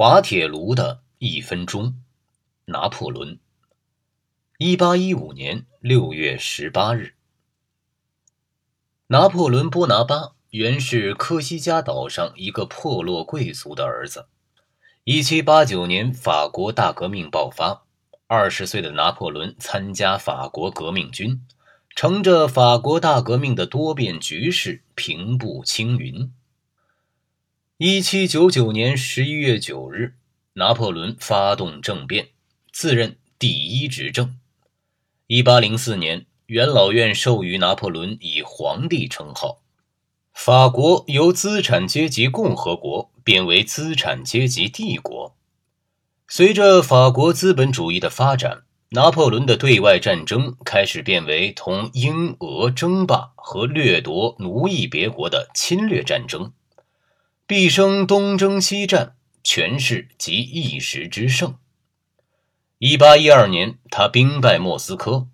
滑铁卢的一分钟，拿破仑。一八一五年六月十八日，拿破仑·波拿巴原是科西嘉岛上一个破落贵族的儿子。一七八九年，法国大革命爆发，二十岁的拿破仑参加法国革命军，乘着法国大革命的多变局势，平步青云。一七九九年十一月九日，拿破仑发动政变，自任第一执政。一八零四年，元老院授予拿破仑以皇帝称号。法国由资产阶级共和国变为资产阶级帝国。随着法国资本主义的发展，拿破仑的对外战争开始变为同英俄争霸和掠夺奴役别国的侵略战争。毕生东征西战，权势及一时之盛。一八一二年，他兵败莫斯科。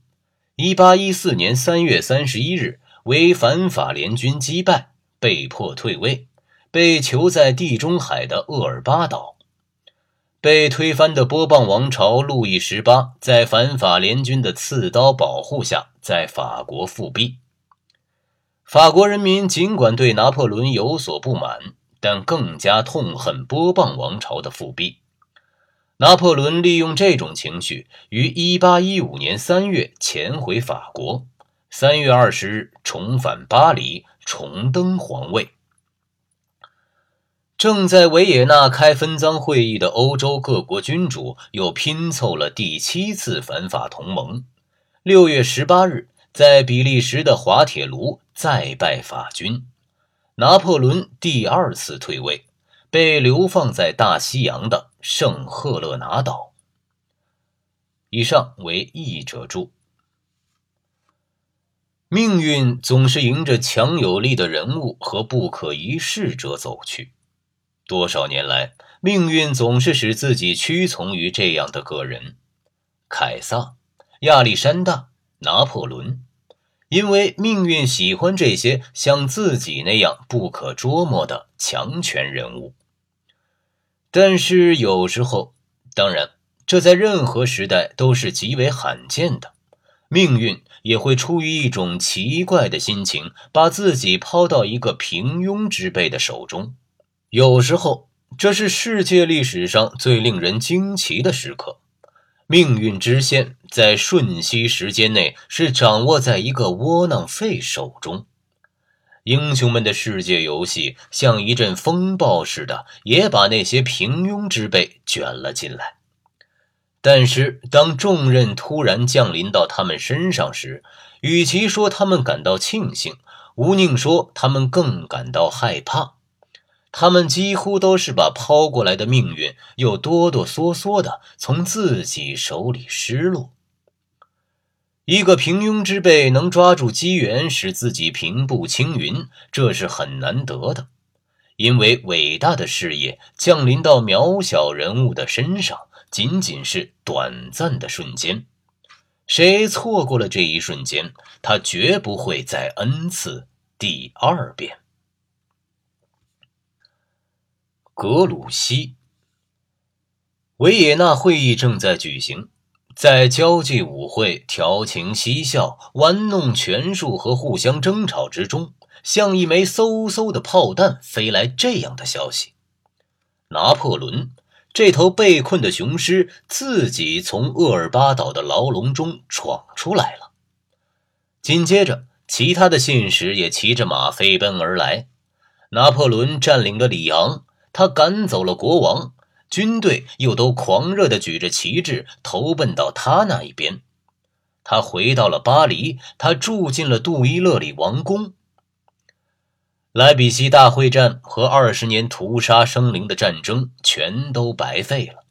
一八一四年三月三十一日，为反法联军击败，被迫退位，被囚在地中海的厄尔巴岛。被推翻的波旁王朝路易十八，在反法联军的刺刀保护下，在法国复辟。法国人民尽管对拿破仑有所不满。但更加痛恨波旁王朝的复辟。拿破仑利用这种情绪，于1815年3月潜回法国，3月20日重返巴黎，重登皇位。正在维也纳开分赃会议的欧洲各国君主又拼凑了第七次反法同盟。6月18日，在比利时的滑铁卢再败法军。拿破仑第二次退位，被流放在大西洋的圣赫勒拿岛。以上为译者注。命运总是迎着强有力的人物和不可一世者走去。多少年来，命运总是使自己屈从于这样的个人：凯撒、亚历山大、拿破仑。因为命运喜欢这些像自己那样不可捉摸的强权人物，但是有时候，当然，这在任何时代都是极为罕见的，命运也会出于一种奇怪的心情，把自己抛到一个平庸之辈的手中。有时候，这是世界历史上最令人惊奇的时刻。命运之线在瞬息时间内是掌握在一个窝囊废手中，英雄们的世界游戏像一阵风暴似的，也把那些平庸之辈卷了进来。但是，当重任突然降临到他们身上时，与其说他们感到庆幸，吴宁说他们更感到害怕。他们几乎都是把抛过来的命运又哆哆嗦嗦的从自己手里失落。一个平庸之辈能抓住机缘使自己平步青云，这是很难得的，因为伟大的事业降临到渺小人物的身上，仅仅是短暂的瞬间。谁错过了这一瞬间，他绝不会再恩赐第二遍。格鲁希，维也纳会议正在举行，在交际舞会、调情嬉笑、玩弄权术和互相争吵之中，像一枚嗖嗖的炮弹飞来这样的消息：拿破仑这头被困的雄狮自己从厄尔巴岛的牢笼中闯出来了。紧接着，其他的信使也骑着马飞奔而来。拿破仑占领了里昂。他赶走了国王，军队又都狂热地举着旗帜投奔到他那一边。他回到了巴黎，他住进了杜伊勒里王宫。莱比锡大会战和二十年屠杀生灵的战争全都白费了，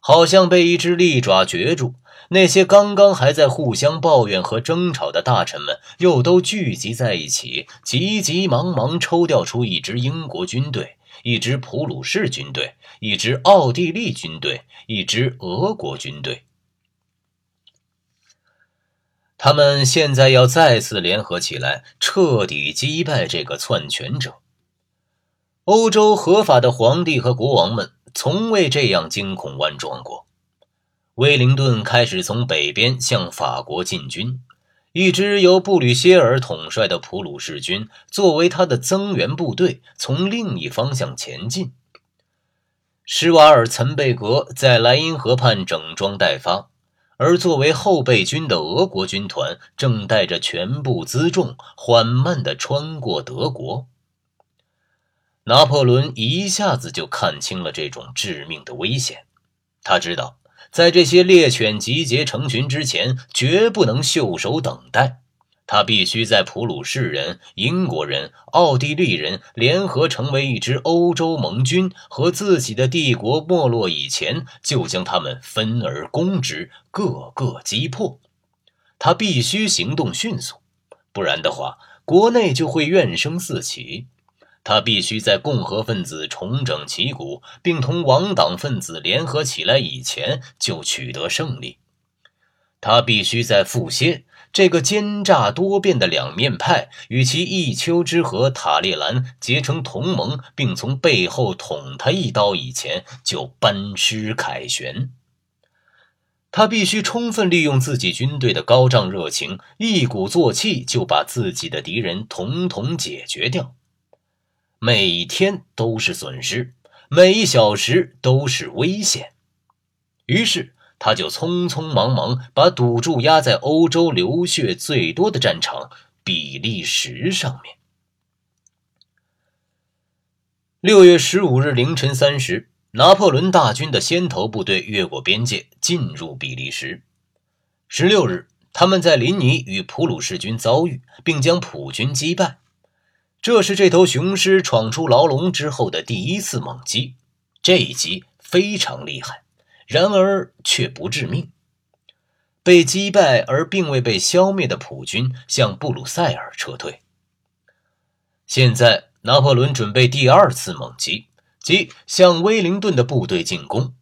好像被一只利爪攫住。那些刚刚还在互相抱怨和争吵的大臣们，又都聚集在一起，急急忙忙抽调出一支英国军队。一支普鲁士军队，一支奥地利军队，一支俄国军队，他们现在要再次联合起来，彻底击败这个篡权者。欧洲合法的皇帝和国王们从未这样惊恐万状过。威灵顿开始从北边向法国进军，一支由布吕歇尔统帅的普鲁士军作为他的增援部队，从另一方向前进。施瓦尔岑贝格在莱茵河畔整装待发，而作为后备军的俄国军团正带着全部辎重缓慢地穿过德国。拿破仑一下子就看清了这种致命的危险，他知道。在这些猎犬集结成群之前，绝不能袖手等待。他必须在普鲁士人、英国人、奥地利人联合成为一支欧洲盟军和自己的帝国没落以前，就将他们分而攻之，各个击破。他必须行动迅速，不然的话，国内就会怨声四起。他必须在共和分子重整旗鼓，并同王党分子联合起来以前就取得胜利。他必须在富歇这个奸诈多变的两面派与其一丘之貉塔列兰结成同盟，并从背后捅他一刀以前就班师凯旋。他必须充分利用自己军队的高涨热情，一鼓作气就把自己的敌人统统解决掉。每天都是损失，每一小时都是危险。于是，他就匆匆忙忙把赌注压在欧洲流血最多的战场——比利时上面。六月十五日凌晨三时，拿破仑大军的先头部队越过边界，进入比利时。十六日，他们在林尼与普鲁士军遭遇，并将普军击败。这是这头雄狮闯出牢笼之后的第一次猛击，这一击非常厉害，然而却不致命。被击败而并未被消灭的普军向布鲁塞尔撤退。现在，拿破仑准备第二次猛击，即向威灵顿的部队进攻。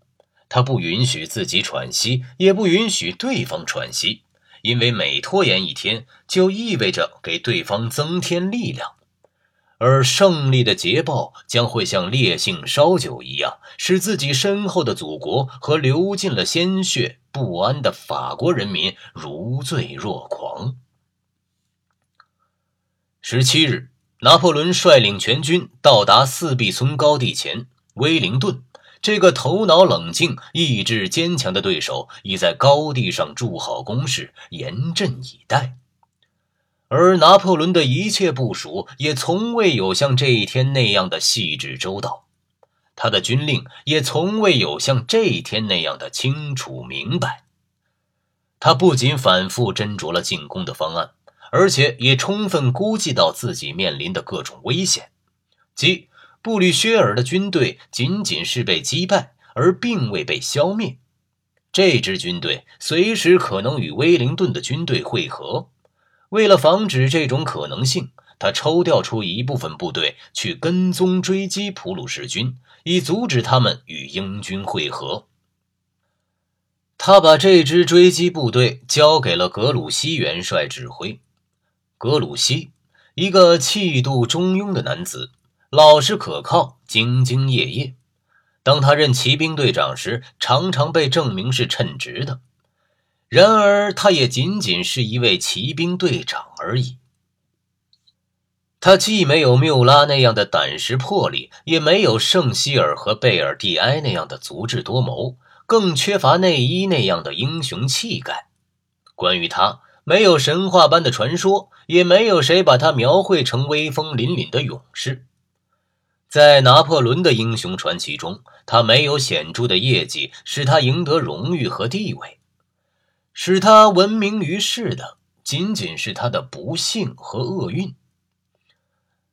他不允许自己喘息，也不允许对方喘息，因为每拖延一天，就意味着给对方增添力量。而胜利的捷报将会像烈性烧酒一样，使自己身后的祖国和流尽了鲜血、不安的法国人民如醉若狂。十七日，拿破仑率领全军到达四壁村高地前，威灵顿这个头脑冷静、意志坚强的对手已在高地上筑好工事，严阵以待。而拿破仑的一切部署也从未有像这一天那样的细致周到，他的军令也从未有像这一天那样的清楚明白。他不仅反复斟酌了进攻的方案，而且也充分估计到自己面临的各种危险，即布吕歇尔的军队仅仅是被击败，而并未被消灭，这支军队随时可能与威灵顿的军队会合。为了防止这种可能性，他抽调出一部分部队去跟踪追击普鲁士军，以阻止他们与英军会合。他把这支追击部队交给了格鲁希元帅指挥。格鲁希，一个气度中庸的男子，老实可靠，兢兢业业。当他任骑兵队长时，常常被证明是称职的。然而，他也仅仅是一位骑兵队长而已。他既没有缪拉那样的胆识魄力，也没有圣希尔和贝尔蒂埃那样的足智多谋，更缺乏内伊那样的英雄气概。关于他，没有神话般的传说，也没有谁把他描绘成威风凛凛的勇士。在拿破仑的英雄传奇中，他没有显著的业绩使他赢得荣誉和地位。使他闻名于世的，仅仅是他的不幸和厄运。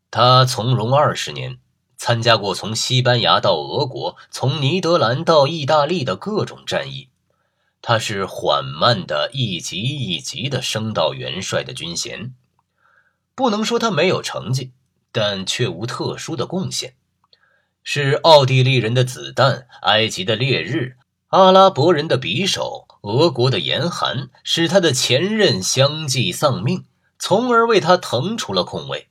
他从容二十年，参加过从西班牙到俄国、从尼德兰到意大利的各种战役。他是缓慢的一级一级的升到元帅的军衔。不能说他没有成绩，但却无特殊的贡献。是奥地利人的子弹，埃及的烈日，阿拉伯人的匕首。俄国的严寒使他的前任相继丧命，从而为他腾出了空位。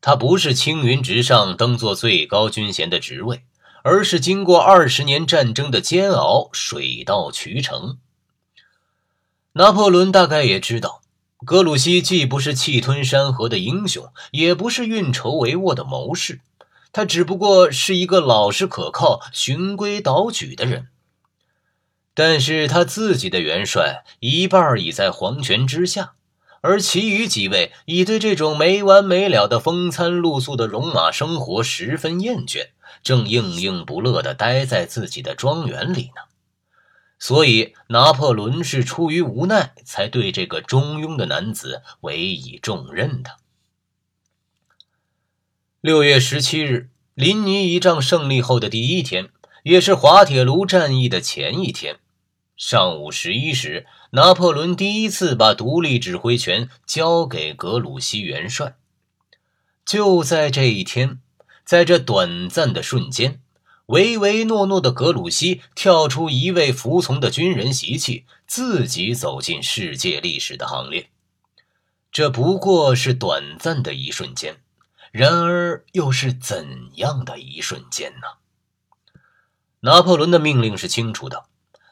他不是青云直上登做最高军衔的职位，而是经过二十年战争的煎熬，水到渠成。拿破仑大概也知道，格鲁希既不是气吞山河的英雄，也不是运筹帷幄的谋士，他只不过是一个老实可靠、循规蹈矩的人。但是他自己的元帅一半已在黄泉之下。而其余几位已对这种没完没了的风餐露宿的戎马生活十分厌倦，正应应不乐地待在自己的庄园里呢。所以，拿破仑是出于无奈，才对这个中庸的男子委以重任的。六月十七日，林尼一仗胜利后的第一天，也是滑铁卢战役的前一天。上午十一时，拿破仑第一次把独立指挥权交给格鲁希元帅。就在这一天，在这短暂的瞬间，唯唯诺诺的格鲁希跳出一位服从的军人习气，自己走进世界历史的行列。这不过是短暂的一瞬间，然而又是怎样的一瞬间呢？拿破仑的命令是清楚的。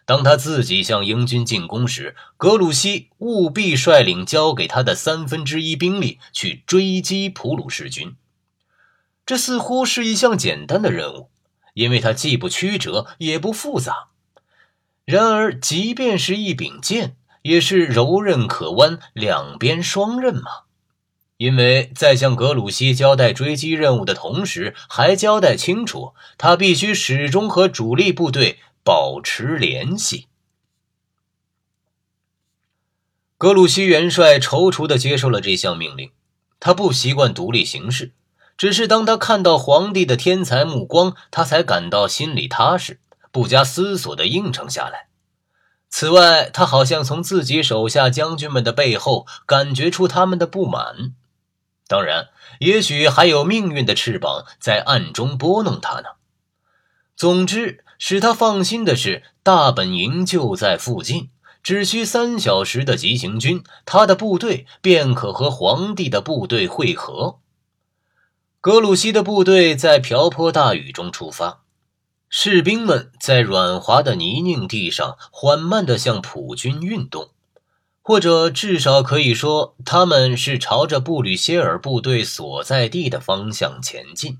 当他自己向英军进攻时，格鲁希务必率领交给他的三分之一兵力去追击普鲁士军。这似乎是一项简单的任务，因为它既不曲折也不复杂。然而，即便是一柄剑，也是柔韧可弯，两边双刃嘛。因为在向格鲁希交代追击任务的同时，还交代清楚，他必须始终和主力部队。保持联系。格鲁希元帅踌躇地接受了这项命令。他不习惯独立行事，只是当他看到皇帝的天才目光，他才感到心里踏实，不加思索地应承下来。此外，他好像从自己手下将军们的背后感觉出他们的不满。当然，也许还有命运的翅膀在暗中拨弄他呢。总之。使他放心的是，大本营就在附近，只需三小时的急行军，他的部队便可和皇帝的部队会合。格鲁希的部队在瓢泼大雨中出发，士兵们在软滑的泥泞地上缓慢地向普军运动，或者至少可以说，他们是朝着布吕歇尔部队所在地的方向前进。